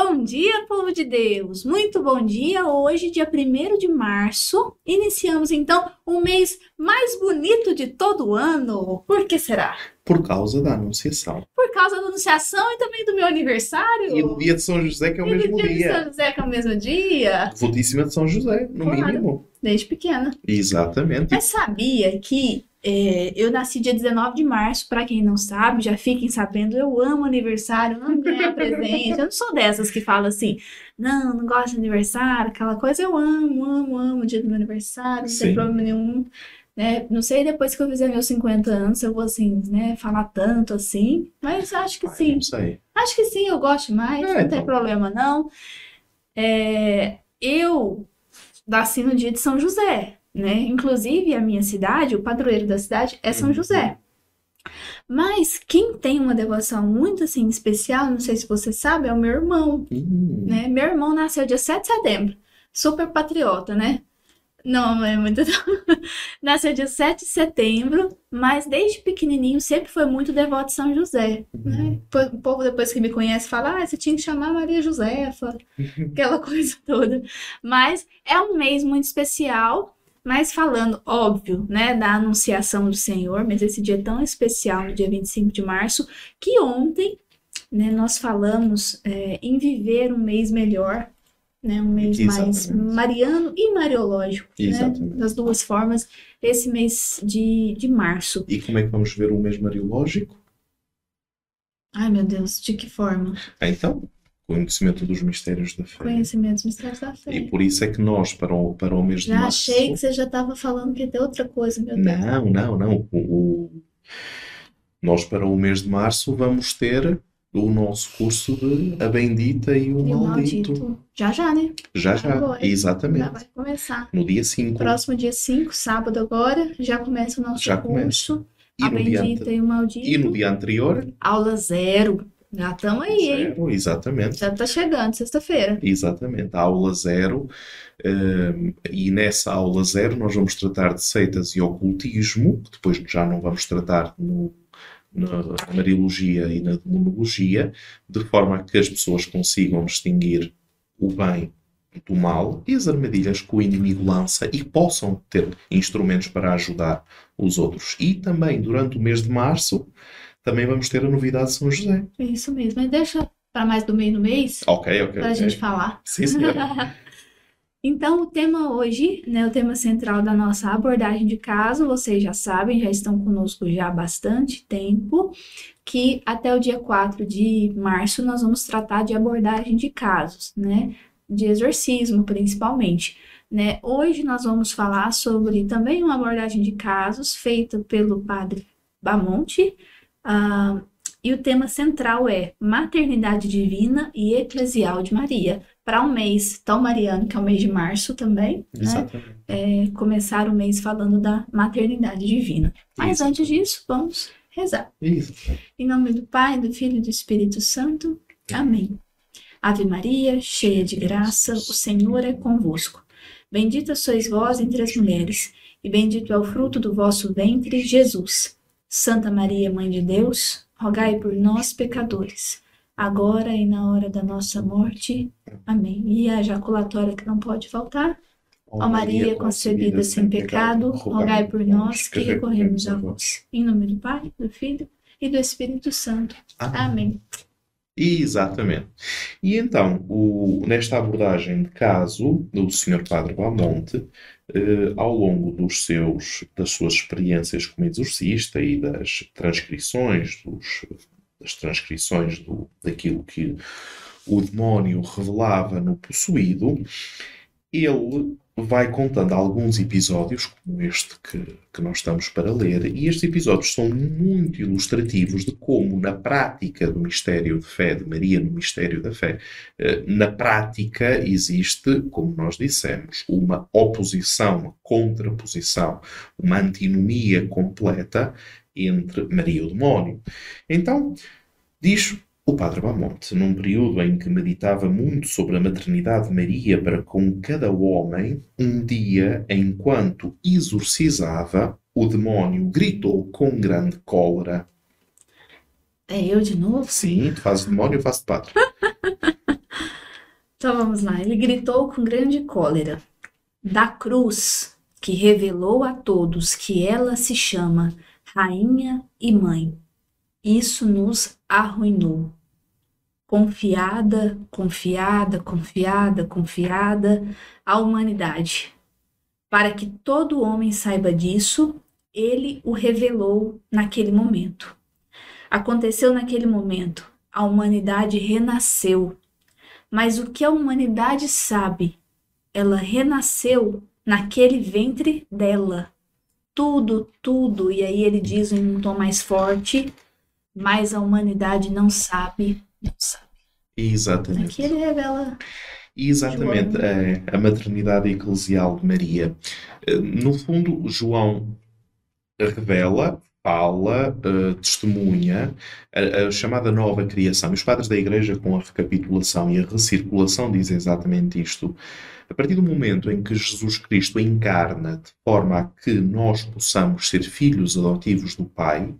Bom dia, povo de Deus! Muito bom dia! Hoje, dia 1 de março, iniciamos então o mês mais bonito de todo o ano. Por que será? Por causa da Anunciação. Por causa da Anunciação e também do meu aniversário. E do dia de São José, que é o E mesmo dia de dia. São José, que é o mesmo dia. Votíssima de São José, no Claro. mínimo. Desde pequena. Exatamente. Mas sabia que é, eu nasci dia 19 de março, pra quem não sabe, já fiquem sabendo, eu amo aniversário, amo ganhar presente. Eu não sou dessas que falam assim, não, não gosto de aniversário, aquela coisa, eu amo, amo, amo o dia do meu aniversário, não Sim. tem problema nenhum. Né? Não sei depois que eu fizer meus 50 anos eu vou assim, né, falar tanto assim, mas acho que Ai, sim. Acho que sim, eu gosto mais, É, não tem então. problema não. É, eu nasci no dia de São José, né? Inclusive, a minha cidade, o padroeiro da cidade é São Uhum. José. Mas quem tem uma devoção muito assim especial, não sei se você sabe, é o meu irmão, Hum, né? Meu irmão nasceu dia 7 de setembro, super patriota, né? Não, é muito. Nasceu dia 7 de setembro, mas desde pequenininho sempre foi muito devoto de São José, né? Uhum. Po- O povo depois que me conhece fala, ah, você tinha que chamar Maria Josefa, aquela coisa toda. Mas é um mês muito especial, mas falando, óbvio, né, da anunciação do Senhor, mas esse dia tão especial, no dia 25 de março, que ontem, né, nós falamos é, em viver um mês melhor, né, um mês mais Exatamente. mariano e mariológico, né, Exatamente. das duas formas, esse mês de, de março. E como é que vamos ver o mês mariológico? Ai, meu Deus, de que forma? Ah, Então, conhecimento dos mistérios da fé. Conhecimentos mistérios da fé. E por isso é que nós, para o, para o mês de Já março... achei que você já estava falando que tem outra coisa, meu Deus. Não, não, não. O, o- Nós, para o mês de março, vamos ter o nosso curso de A Bendita e o E o Maldito. maldito. Já já, né? Já, já. Agora. Já Exatamente. vai começar. No dia 5. Próximo dia 5, sábado agora, já começa o nosso Já curso. E A dia Bendita ante- e o Maldito. e no dia anterior, Aula zero. Já estamos aí, hein? zero, exatamente. Já tá chegando, sexta-feira. Exatamente, a aula zero. hum, e nessa aula zero nós vamos tratar de seitas e ocultismo, que depois já não vamos tratar no, na Mariologia e na Demonologia, de forma a que as pessoas consigam distinguir o bem do mal e as armadilhas que o inimigo lança e possam ter instrumentos para ajudar os outros. E também durante o mês de março também vamos ter a novidade de São José. É isso mesmo. Mas deixa para mais do meio do mês, Ok, ok. para a ok. gente falar. Sim, senhora. Então, o tema hoje, né, o tema central da nossa abordagem de caso, vocês já sabem, já estão conosco já há bastante tempo, que até o dia 4 de março nós vamos tratar de abordagem de casos, né, de exorcismo principalmente. Né? Hoje nós vamos falar sobre também uma abordagem de casos feita pelo padre Bamonte, ah, e o tema central é Maternidade Divina e Eclesial de Maria para um mês tão mariano, que é o mês de março também, né? Exatamente. É, começar o mês falando da maternidade divina. Mas Isso. antes disso, vamos rezar. Isso. Em nome do Pai, do Filho e do Espírito Santo. Amém. Ave Maria, cheia de graça, o Senhor é convosco. Bendita sois vós entre as mulheres, e bendito é o fruto do vosso ventre, Jesus. Santa Maria, Mãe de Deus, rogai por nós, pecadores, agora e na hora da nossa morte. Amém. E a ejaculatória que não pode faltar. Ó Maria, concebida sem pecado, rogai por nós que recorremos a vós. Em nome do Pai, do Filho e do Espírito Santo. Amém. Exatamente. E então, o- nesta abordagem de caso do Sr. Padre Bamonte, eh, ao longo dos seus, das suas experiências como exorcista e das transcrições, dos, das transcrições do, daquilo que o demónio revelava no possuído, ele vai contando alguns episódios, como este que, que nós estamos para ler, e estes episódios são muito ilustrativos de como, na prática do mistério de fé de Maria, no mistério da fé, eh, na prática existe, como nós dissemos, uma oposição, uma contraposição, uma antinomia completa entre Maria e o demónio. Então, diz o Padre Bamonte, num período em que meditava muito sobre a maternidade de Maria para com cada homem, um dia, enquanto exorcizava, o demónio gritou com grande cólera. É eu de novo? Sim, tu fazes demónio, eu faço de padre. Então vamos lá. Ele gritou com grande cólera: Da cruz que revelou a todos que ela se chama Rainha e Mãe. Isso nos arruinou. Confiada, confiada, confiada, confiada a humanidade. Para que todo homem saiba disso, ele o revelou naquele momento. Aconteceu naquele momento. A humanidade renasceu. Mas o que a humanidade sabe? Ela renasceu naquele ventre dela. Tudo, tudo. E aí ele diz em um tom mais forte, mas a humanidade não sabe, não sabe. Exatamente. Aqui ele revela Exatamente, João. é, a maternidade eclesial de Maria. Eh, No fundo, João revela, fala, eh, testemunha a, a chamada nova criação. Os padres da Igreja, com a recapitulação e a recirculação, dizem exatamente isto. A partir do momento em que Jesus Cristo encarna de forma a que nós possamos ser filhos adotivos do Pai,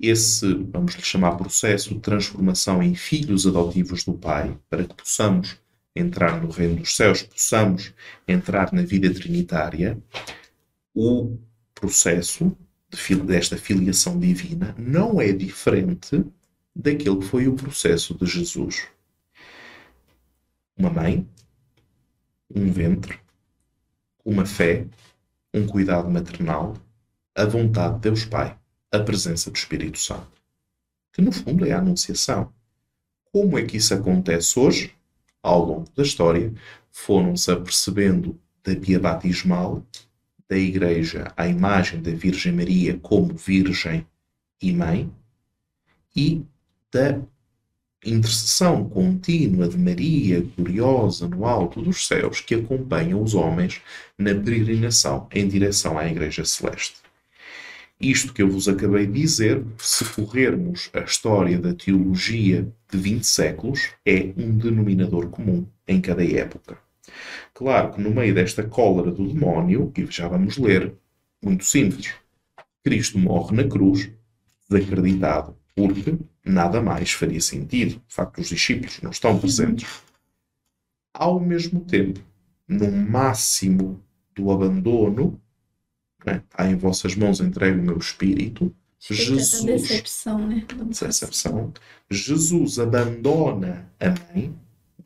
esse, vamos lhe chamar, processo de transformação em filhos adotivos do Pai, para que possamos entrar no reino dos céus, possamos entrar na vida trinitária, o processo desta filiação divina não é diferente daquele que foi o processo de Jesus. Uma mãe, um ventre, uma fé, um cuidado maternal, a vontade de Deus Pai, a presença do Espírito Santo, que no fundo é a anunciação. Como é que isso acontece hoje? Ao longo da história, foram-se apercebendo da pia batismal da Igreja à imagem da Virgem Maria como Virgem e Mãe e da intercessão contínua de Maria gloriosa no alto dos céus que acompanha os homens na peregrinação em direção à Igreja Celeste. Isto que eu vos acabei de dizer, se corrermos a história da teologia de 20 séculos, é um denominador comum em cada época. Claro que no meio desta cólera do demónio, e já vamos ler, muito simples, Cristo morre na cruz, desacreditado, porque nada mais faria sentido. De facto, os discípulos não estão presentes. Ao mesmo tempo, no máximo do abandono, né? está em vossas mãos entregue o meu espírito, A Jesus, decepção, né? decepção, Jesus abandona a mãe,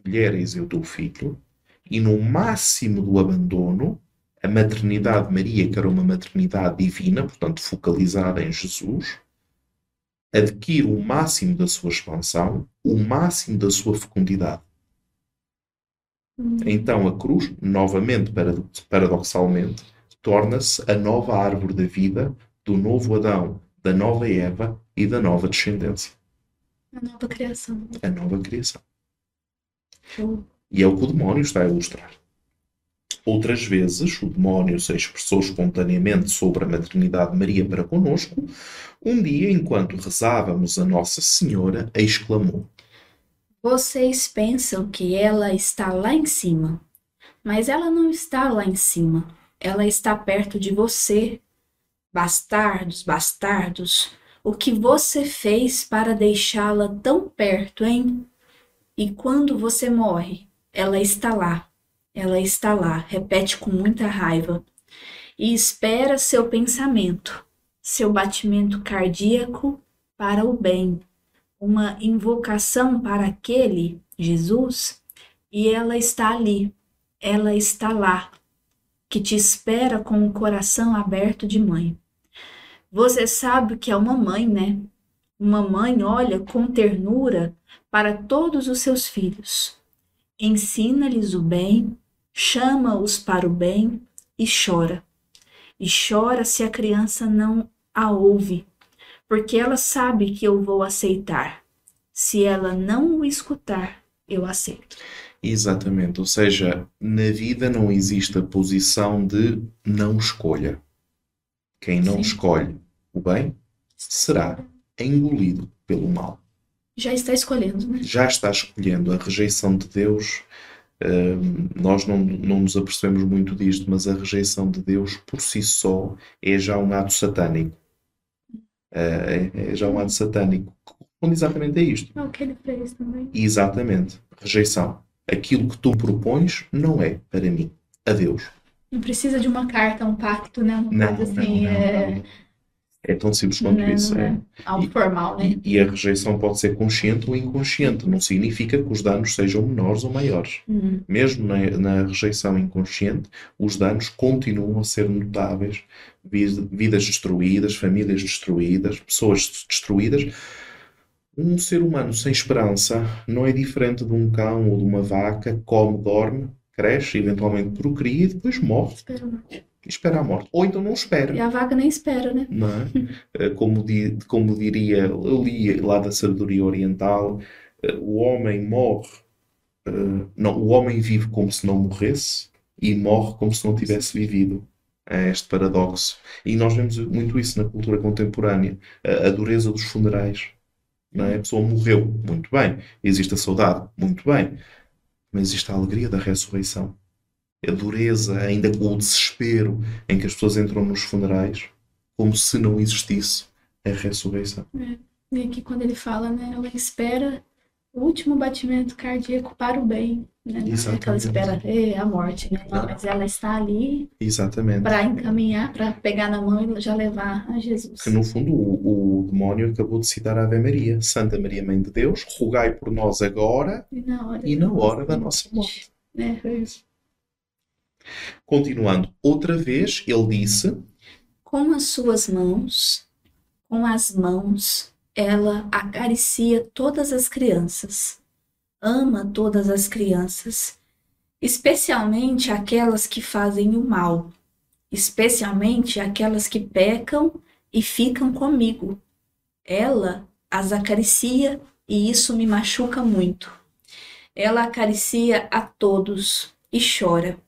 mulher, eis eu teu filho, e no máximo do abandono, a maternidade de Maria, que era uma maternidade divina, portanto focalizada em Jesus, adquire o máximo da sua expansão, o máximo da sua fecundidade. Hum. Então a cruz, novamente parado- paradoxalmente, torna-se a nova árvore da vida do novo Adão, da nova Eva e da nova descendência, A nova criação. a nova criação. Show. E é o que o demónio está a ilustrar. Outras vezes, o demónio se expressou espontaneamente sobre a maternidade de Maria para conosco. Um dia, enquanto rezávamos a Nossa Senhora, exclamou: Vocês pensam que ela está lá em cima, mas ela não está lá em cima. Ela está perto de você. Bastardos, bastardos, o que você fez para deixá-la tão perto, hein? E quando você morre, ela está lá. Ela está lá, repete com muita raiva. E espera seu pensamento, seu batimento cardíaco para o bem uma invocação para aquele Jesus e ela está ali, ela está lá, que te espera com o coração aberto de mãe. Você sabe que é uma mãe, né? Uma mãe olha com ternura para todos os seus filhos, ensina-lhes o bem, chama-os para o bem e chora. E chora se a criança não a ouve, porque ela sabe que eu vou aceitar. Se ela não o escutar, eu aceito. Exatamente, ou seja, na vida não existe a posição de não escolha. Quem não Sim. escolhe o bem será engolido pelo mal. Já está escolhendo, né? Já está escolhendo a rejeição de Deus. hum, nós não, não nos apercebemos muito disto, mas a rejeição de Deus por si só é já um ato satânico. É, é já um ato satânico. Corresponde exatamente a isto. É o que ele fez também. Exatamente. Rejeição. Aquilo que tu propões não é para mim. Adeus. Não precisa de uma carta, um pacto, né? Uma Não, coisa assim, não, é, não. É tão simples quanto isso. É. é algo formal, né? E, e a rejeição pode ser consciente ou inconsciente. Não significa que os danos sejam menores ou maiores. Hum, Mesmo na, na rejeição inconsciente, os danos continuam a ser notáveis. Vid- Vidas destruídas, famílias destruídas, pessoas destruídas. Um ser humano sem esperança não é diferente de um cão ou de uma vaca, come, dorme, cresce, eventualmente procria e depois morre espera espera a morte. Ou então não espera. E a vaca nem espera, né? não é? Eh, Como, di- como diria, eu li lá da sabedoria oriental, eh, o homem morre, eh, não, o homem vive como se não morresse e morre como se não tivesse vivido. É este paradoxo. E nós vemos muito isso na cultura contemporânea, a dureza dos funerais. É? A pessoa morreu, muito bem. Existe a saudade, muito bem. Mas existe a alegria da ressurreição. A dureza, ainda com o desespero em que as pessoas entram nos funerais, como se não existisse a ressurreição. E aqui quando ele fala, né? Ela espera o último batimento cardíaco para o bem, né? Não é que ela Exatamente. espera é, a morte, né? Não, mas ela está ali Exatamente. para encaminhar, para pegar na mão e já levar a Jesus. Que no fundo o, o demónio acabou de citar a Ave Maria. Santa Maria, Mãe de Deus, rogai por nós agora E na hora e na hora da nossa morte. né? É isso. Continuando, outra vez ele disse: Com as suas mãos, com as mãos, ela acaricia todas as crianças, ama todas as crianças, especialmente aquelas que fazem o mal, especialmente aquelas que pecam e ficam comigo. Ela as acaricia e isso me machuca muito. Ela acaricia a todos e chora.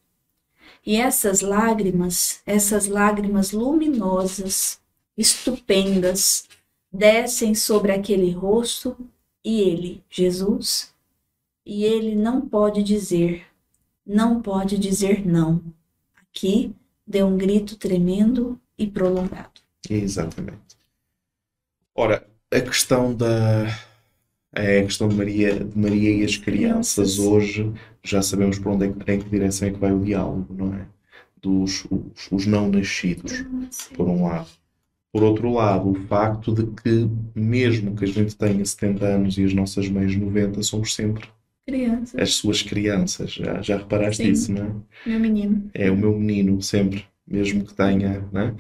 E essas lágrimas, essas lágrimas luminosas, estupendas, descem sobre aquele rosto e ele, Jesus, e ele não pode dizer, não pode dizer não. Aqui deu um grito tremendo e prolongado. Exatamente. Ora, a questão da é a questão de Maria, de Maria e as crianças hoje já sabemos para onde é que, em que direção é que vai o diálogo, não é? Dos os, os não nascidos, por um lado. Por outro lado, o facto de que, mesmo que a gente tenha 70 anos e as nossas mães 90, somos sempre Criança, as suas crianças. Já, já reparaste Sim. isso, não é? meu menino. É o meu menino, sempre, mesmo que tenha, né?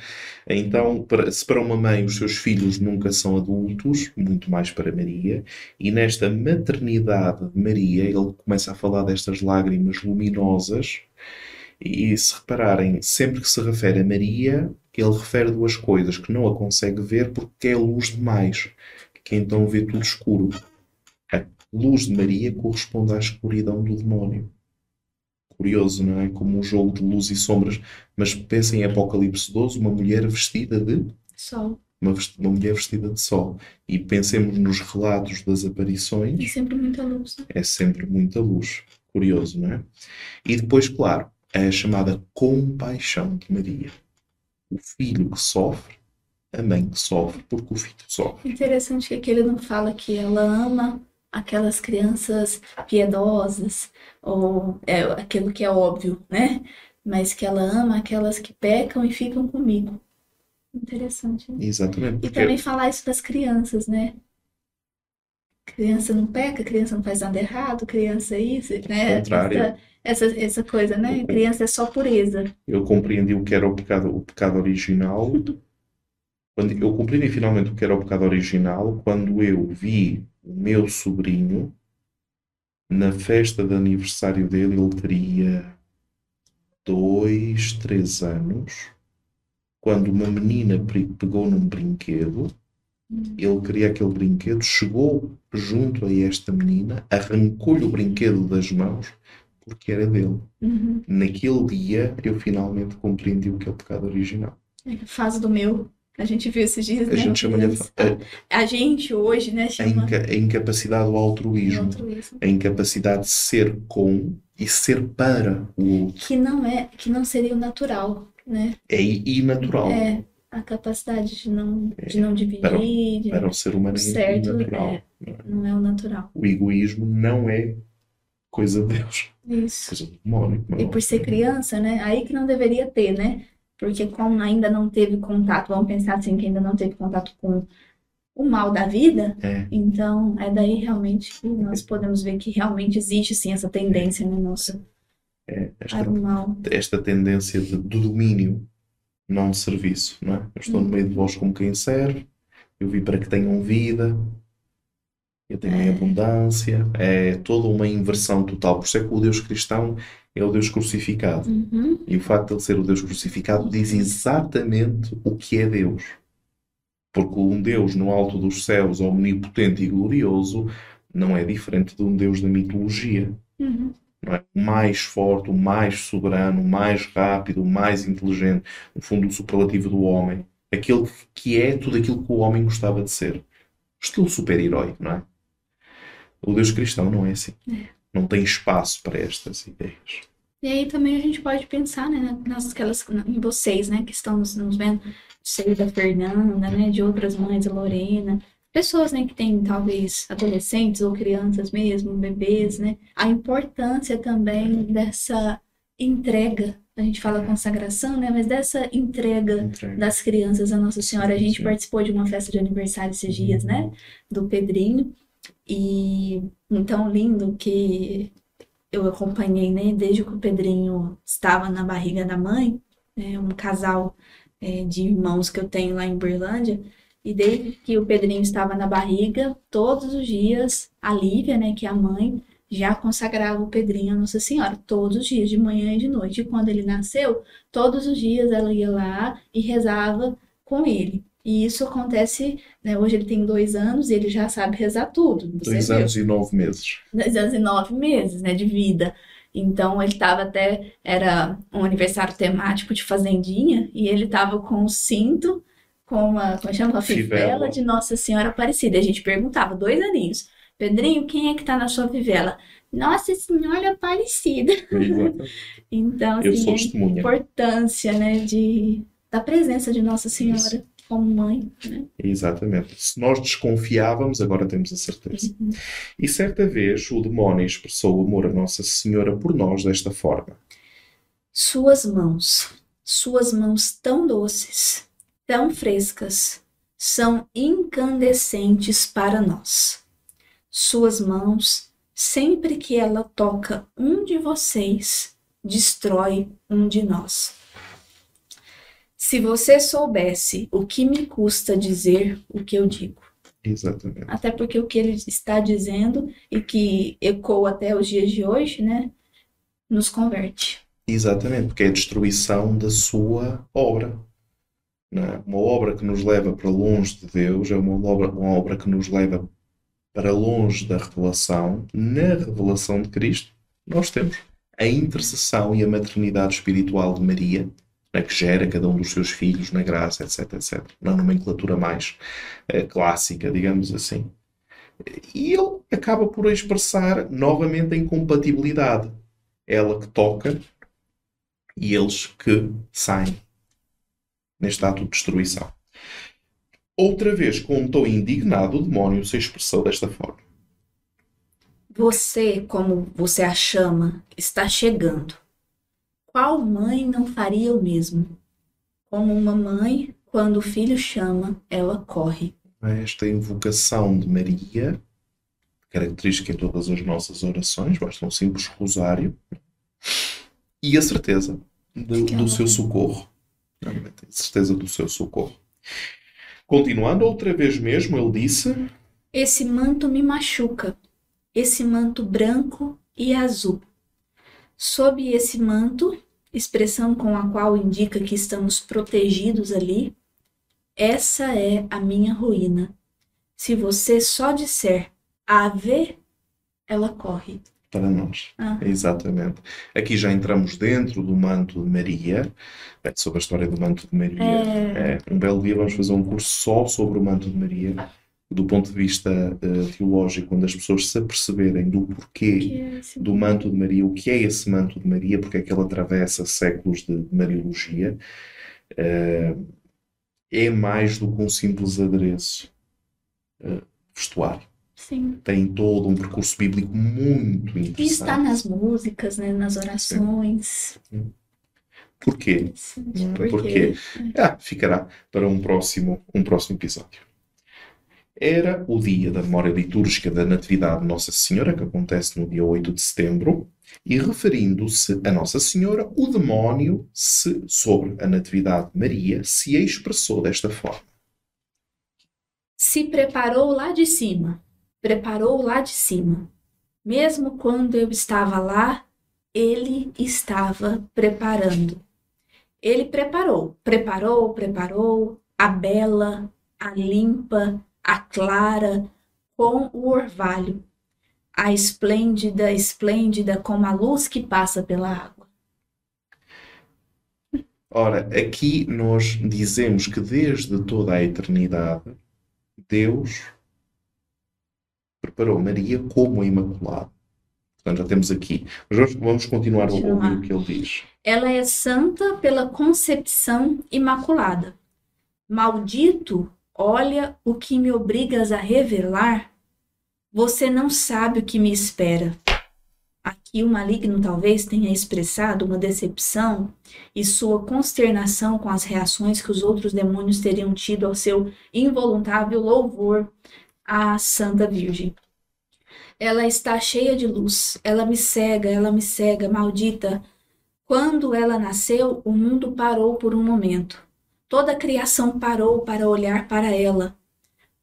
Então, para- se para uma mãe os seus filhos nunca são adultos, muito mais para Maria, e nesta maternidade de Maria, ele começa a falar destas lágrimas luminosas, e se repararem, sempre que se refere a Maria, ele refere duas coisas, que não a consegue ver porque é luz demais, que então vê tudo escuro. A luz de Maria corresponde à escuridão do demónio curioso, não é? Como um jogo de luz e sombras. Mas pensem em Apocalipse 12, uma mulher vestida de Sol. uma, uma mulher vestida de sol. E pensemos nos relatos das aparições, sempre muita luz. é sempre muita luz. Curioso, não é? E depois, claro, a chamada compaixão de Maria. O filho que sofre, a mãe que sofre, porque o filho sofre. Interessante que aqui ele não fala que ela ama aquelas crianças piedosas, ou é aquilo que é óbvio, né? Mas que ela ama aquelas que pecam e ficam comigo. Interessante, né? Exatamente. E também falar isso das crianças, né? Criança não peca, criança não faz nada errado, criança isso, né? contrário. Essa, essa, essa coisa, né? Criança é só pureza. eu compreendi o que era o pecado, o pecado original. Quando eu compreendi finalmente o que era o pecado original quando eu vi o meu sobrinho na festa de aniversário dele, ele teria dois, três anos, quando uma menina pegou num brinquedo, ele queria aquele brinquedo, chegou junto a esta menina, arrancou-lhe o brinquedo das mãos porque era dele. Uhum. Naquele dia eu finalmente compreendi o que é o pecado original. É a fase do meu. A gente viu esses dias, A né? gente chama-lhe a, a- A gente hoje, né, a chama inca- a incapacidade do altruísmo, altruísmo. a incapacidade de ser com e ser para o outro. Que não é, que não seria o natural, né? É inatural. É a capacidade de não, de não dividir, para Para o ser humano é certo, inatural. é, não é o natural. O egoísmo não é coisa de Deus, Isso. coisa do demónio. como é E por ser criança, né? Aí que não deveria ter, né? Porque como ainda não teve contato, vamos pensar assim, que ainda não teve contato com o mal da vida, É, então é daí realmente que nós podemos ver que realmente existe sim essa tendência, né, nossa, é esta, para o mal. esta tendência de, do domínio, não de serviço, não é? Eu estou no meio de vós como quem serve, eu vim para que tenham vida, eu tenho em É. abundância, é toda uma inversão total. Por isso é que o Deus cristão é o Deus crucificado. Uhum. E o facto de ele ser o Deus crucificado diz exatamente o que é Deus. Porque um Deus no alto dos céus, omnipotente e glorioso, não é diferente de um Deus da mitologia. Uhum. Não é? O mais forte, o mais soberano, o mais rápido, o mais inteligente, no fundo, o superlativo do homem. Aquele que é tudo aquilo que o homem gostava de ser. Estilo super-herói, não é? O Deus cristão não é assim. Não tem espaço para estas ideias. E aí também a gente pode pensar, né, nas aquelas, em vocês, né, que estão nos, nos vendo, sei da Fernanda, né, de outras mães, a Lorena, pessoas, né, que têm talvez adolescentes ou crianças mesmo, bebês, né, a importância também dessa entrega, a gente fala consagração, né, mas dessa entrega das crianças à Nossa Senhora. A gente Sim. participou de uma festa de aniversário esses dias, né? Do Pedrinho. E então lindo que eu acompanhei, né? Desde que o Pedrinho estava na barriga da mãe, né, um casal é, de irmãos que eu tenho lá em Berlândia. E desde que o Pedrinho estava na barriga, todos os dias, a Lívia, né, que é a mãe, já consagrava o Pedrinho à Nossa Senhora, todos os dias, de manhã e de noite. E quando ele nasceu, todos os dias ela ia lá e rezava com ele. E isso acontece, né, hoje ele tem dois anos e ele já sabe rezar tudo. Dois viu? anos e nove meses. dois anos e nove meses, né, de vida. Então ele tava até, era um aniversário temático de fazendinha, e ele tava com o cinto, com uma, como chama, uma fivela de Nossa Senhora Aparecida. A gente perguntava, dois aninhos, Pedrinho, quem é que tá na sua fivela? Nossa Senhora Aparecida. Então, assim, a importância, né, de, da presença de Nossa Senhora como mãe, né? Exatamente. Se nós desconfiávamos, agora temos a certeza. Uhum. E certa vez o demónio expressou o amor a Nossa Senhora por nós desta forma. Suas mãos, suas mãos tão doces, tão frescas, são incandescentes para nós. Suas mãos, sempre que ela toca um de vocês, destrói um de nós. Se você soubesse o que me custa dizer o que eu digo, Exatamente. até porque o que ele está dizendo e que ecoa até os dias de hoje, né, nos converte. Exatamente, porque é a destruição da sua obra. não é? Uma obra que nos leva para longe de Deus é uma obra, uma obra que nos leva para longe da revelação. Na revelação de Cristo, nós temos a intercessão e a maternidade espiritual de Maria, né, que gera cada um dos seus filhos na graça, etc, etc. Na nomenclatura mais eh, clássica, digamos assim. E ele acaba por expressar novamente a incompatibilidade. Ela que toca e eles que saem neste ato de destruição. Outra vez, com um tom indignado, o demónio se expressou desta forma. Você, como você a chama, está chegando. Qual mãe não faria o mesmo? Como uma mãe, quando o filho chama, ela corre. Esta invocação de Maria, característica em todas as nossas orações, basta um simples rosário, e a certeza do, do seu socorro. Realmente, a certeza do seu socorro. Continuando, outra vez mesmo, ele disse: Esse manto me machuca, esse manto branco e azul. Sob esse manto, expressão com a qual indica que estamos protegidos ali, essa é a minha ruína. Se você só disser ave, ela corre. para nós. Ah. Exatamente. Aqui já entramos dentro do manto de Maria, é, sobre a história do manto de Maria. É, É, um belo dia vamos fazer um curso só sobre o manto de Maria, do ponto de vista eh, teológico, quando as pessoas se aperceberem do porquê é do manto de Maria, o que é esse manto de Maria, porque é que ele atravessa séculos de Mariologia, eh, é mais do que um simples adereço eh, vestuário. Sim. Tem todo um percurso bíblico muito E interessante. está nas músicas, né? Nas orações. Porquê? Porquê? quê? Ah, ficará para um próximo, um próximo episódio. Era o dia da memória litúrgica da Natividade de Nossa Senhora, que acontece no dia 8 de setembro, e referindo-se a Nossa Senhora, o demónio se, sobre a Natividade de Maria se expressou desta forma. Se preparou lá de cima. Preparou lá de cima. Mesmo quando eu estava lá, ele estava preparando. Ele preparou, preparou, preparou a bela, a limpa, a clara, com o orvalho, a esplêndida, esplêndida como a luz que passa pela água. Ora, aqui nós dizemos que desde toda a eternidade, Deus preparou Maria como Imaculada. Portanto, já temos aqui. Mas vamos, continuar a ouvir o que ele diz. Ela é santa pela concepção imaculada. Maldito, olha o que me obrigas a revelar. Você não sabe o que me espera. Aqui o maligno talvez tenha expressado uma decepção e sua consternação com as reações que os outros demônios teriam tido ao seu involuntário louvor à Santa Virgem. Ela está cheia de luz, ela me cega, ela me cega, maldita. Quando ela nasceu, o mundo parou por um momento. Toda a criação parou para olhar para ela.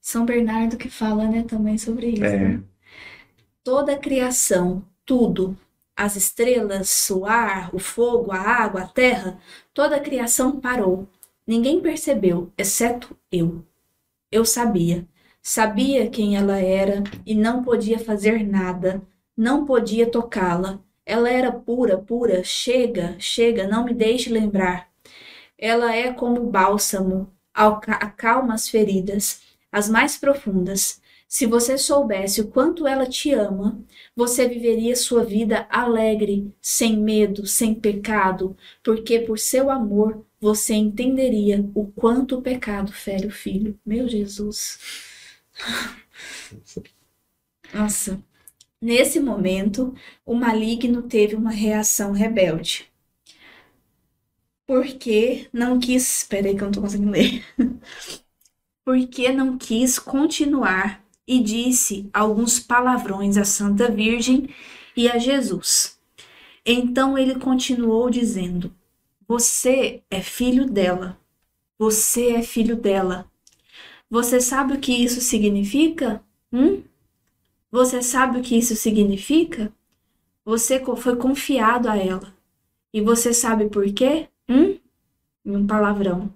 São Bernardo que fala, né, também sobre isso. É. né? Toda a criação, tudo, as estrelas, o ar, o fogo, a água, a terra, toda a criação parou. Ninguém percebeu, exceto eu. Eu sabia. Sabia quem ela era e não podia fazer nada, não podia tocá-la. Ela era pura, pura. Chega, chega, não me deixe lembrar. Ela é como bálsamo, acalma as feridas, as mais profundas. Se você soubesse o quanto ela te ama, você viveria sua vida alegre, sem medo, sem pecado, porque por seu amor você entenderia o quanto o pecado fere o filho. Meu Jesus. Nossa. Nesse momento, o maligno teve uma reação rebelde. Porque não quis. Espera aí que eu não tô conseguindo ler. Porque não quis continuar e disse alguns palavrões à Santa Virgem e a Jesus. Então ele continuou dizendo: Você é filho dela. Você é filho dela. Você sabe o que isso significa? Hum? Você sabe o que isso significa? Você foi confiado a ela. E você sabe por quê? Hum? Um palavrão.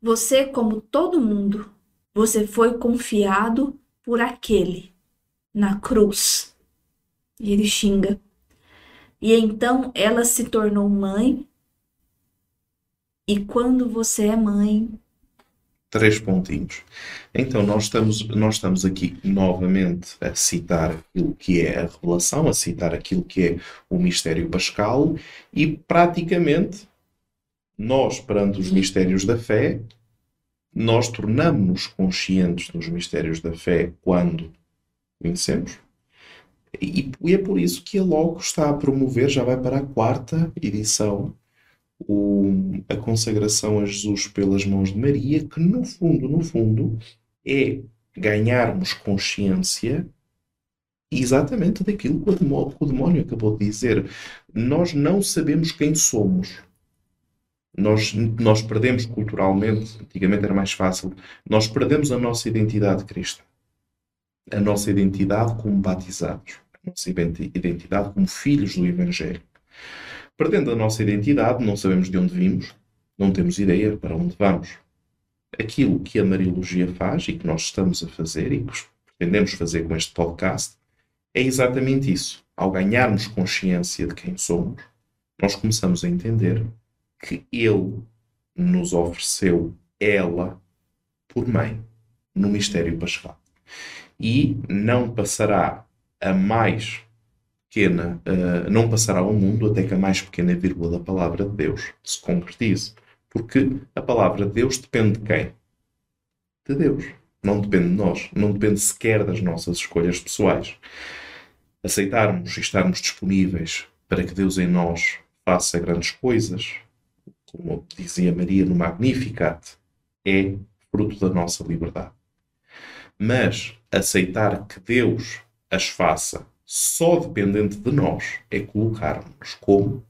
Você, como todo mundo, você foi confiado por aquele na cruz. E ele xinga. E então ela se tornou mãe. E quando você é mãe, Três pontinhos. Então, nós estamos, nós estamos aqui novamente a citar aquilo que é a revelação, a citar aquilo que é o mistério pascal e praticamente nós, perante os mistérios da fé, nós tornamos-nos conscientes dos mistérios da fé quando conhecemos. E, e é por isso que a Logo está a promover, já vai para a quarta edição, o- a consagração a Jesus pelas mãos de Maria, que no fundo, no fundo, é ganharmos consciência exatamente daquilo que o demónio acabou de dizer. Nós não sabemos quem somos. Nós, nós perdemos culturalmente, antigamente era mais fácil, nós perdemos a nossa identidade cristã. A nossa identidade como batizados. A nossa identi- identidade como filhos do Evangelho. Perdendo a nossa identidade, não sabemos de onde vimos, não temos ideia para onde vamos. Aquilo que a Mariologia faz e que nós estamos a fazer e que pretendemos fazer com este podcast é exatamente isso. Ao ganharmos consciência de quem somos, nós começamos a entender que Ele nos ofereceu ela por mãe no mistério pascal. E não passará a mais pequena, eh, não passará ao mundo até que a mais pequena vírgula da palavra de Deus se concretize. Porque a palavra de Deus depende de quem? De Deus. Não depende de nós. Não depende sequer das nossas escolhas pessoais. Aceitarmos e estarmos disponíveis para que Deus em nós faça grandes coisas, como dizia Maria no Magnificat, é fruto da nossa liberdade. Mas aceitar que Deus as faça só dependente de nós é colocar-nos como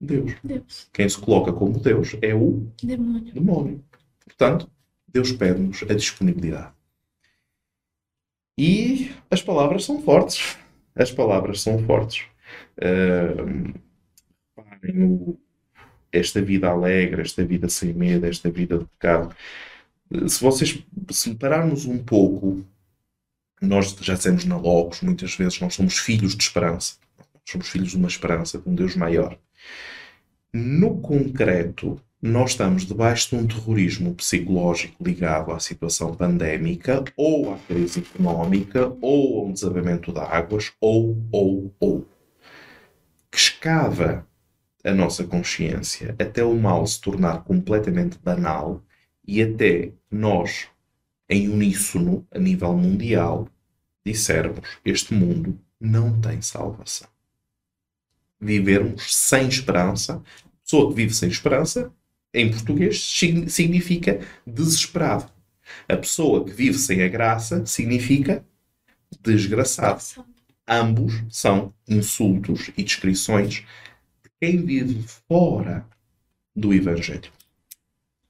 Deus. Deus. Quem se coloca como Deus é o Demônio. demónio. Portanto, Deus pede-nos a disponibilidade. E as palavras são fortes. As palavras são fortes. Uh, esta vida alegre, esta vida sem medo, esta vida de pecado. Se vocês se pararmos um pouco, nós já dissemos na Logos, muitas vezes nós somos filhos de esperança. Somos filhos de uma esperança, de um Deus maior. No concreto, nós estamos debaixo de um terrorismo psicológico ligado à situação pandémica, ou à crise económica, ou a um desabamento de águas, ou, ou, ou. Que escava a nossa consciência até o mal se tornar completamente banal e até nós, em uníssono, a nível mundial, dissermos: este mundo não tem salvação. Vivermos sem esperança, pessoa que vive sem esperança, em português, significa desesperado. A pessoa que vive sem a graça significa desgraçado. Ambos são insultos e descrições quem vive fora do Evangelho.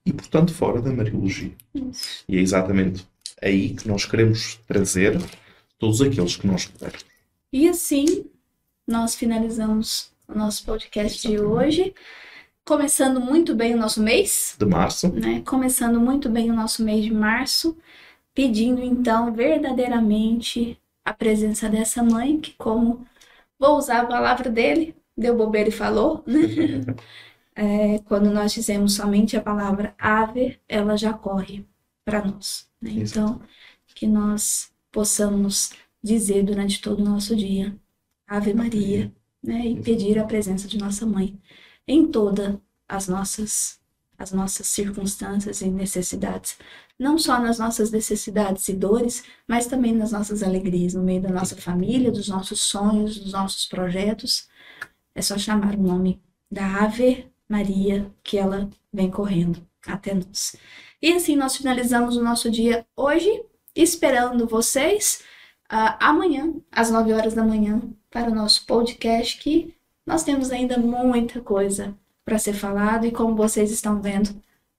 E, portanto, fora da Mariologia. Isso. E é exatamente aí que nós queremos trazer todos aqueles que nós pudermos. E assim, nós finalizamos o nosso podcast de hoje. Começando muito bem o nosso mês. De março. Né? Começando muito bem o nosso mês de março. Pedindo, então, verdadeiramente a presença dessa mãe, que, como vou usar a palavra dele, deu bobeira e falou, né? é, quando nós dizemos somente a palavra ave, ela já corre para nós. Né? Então, que nós possamos dizer durante todo o nosso dia Ave Maria, né? E pedir a presença de nossa mãe em todas as nossas as nossas circunstâncias e necessidades, não só nas nossas necessidades e dores, mas também nas nossas alegrias, no meio da nossa família, dos nossos sonhos, dos nossos projetos, é só chamar o nome da Ave Maria que ela vem correndo até nós. E assim nós finalizamos o nosso dia hoje, esperando vocês uh, amanhã, às 9 horas da manhã, para o nosso podcast, que nós temos ainda muita coisa para ser falado e como vocês estão vendo,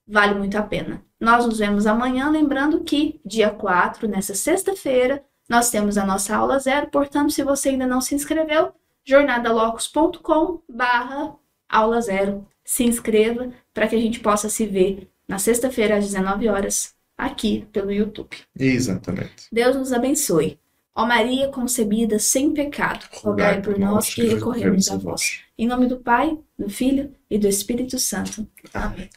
vale muito a pena. Nós nos vemos amanhã, lembrando que dia 4, nessa sexta-feira, nós temos a nossa aula zero, portanto, se você ainda não se inscreveu, jornadalocos.com barra aula zero. Se inscreva para que a gente possa se ver na sexta-feira às 19 horas aqui pelo YouTube. Exatamente. Deus nos abençoe. Ó Maria concebida sem pecado, rogai por nós que recorremos a vós. Em nome do Pai, do Filho e do Espírito Santo. Amém.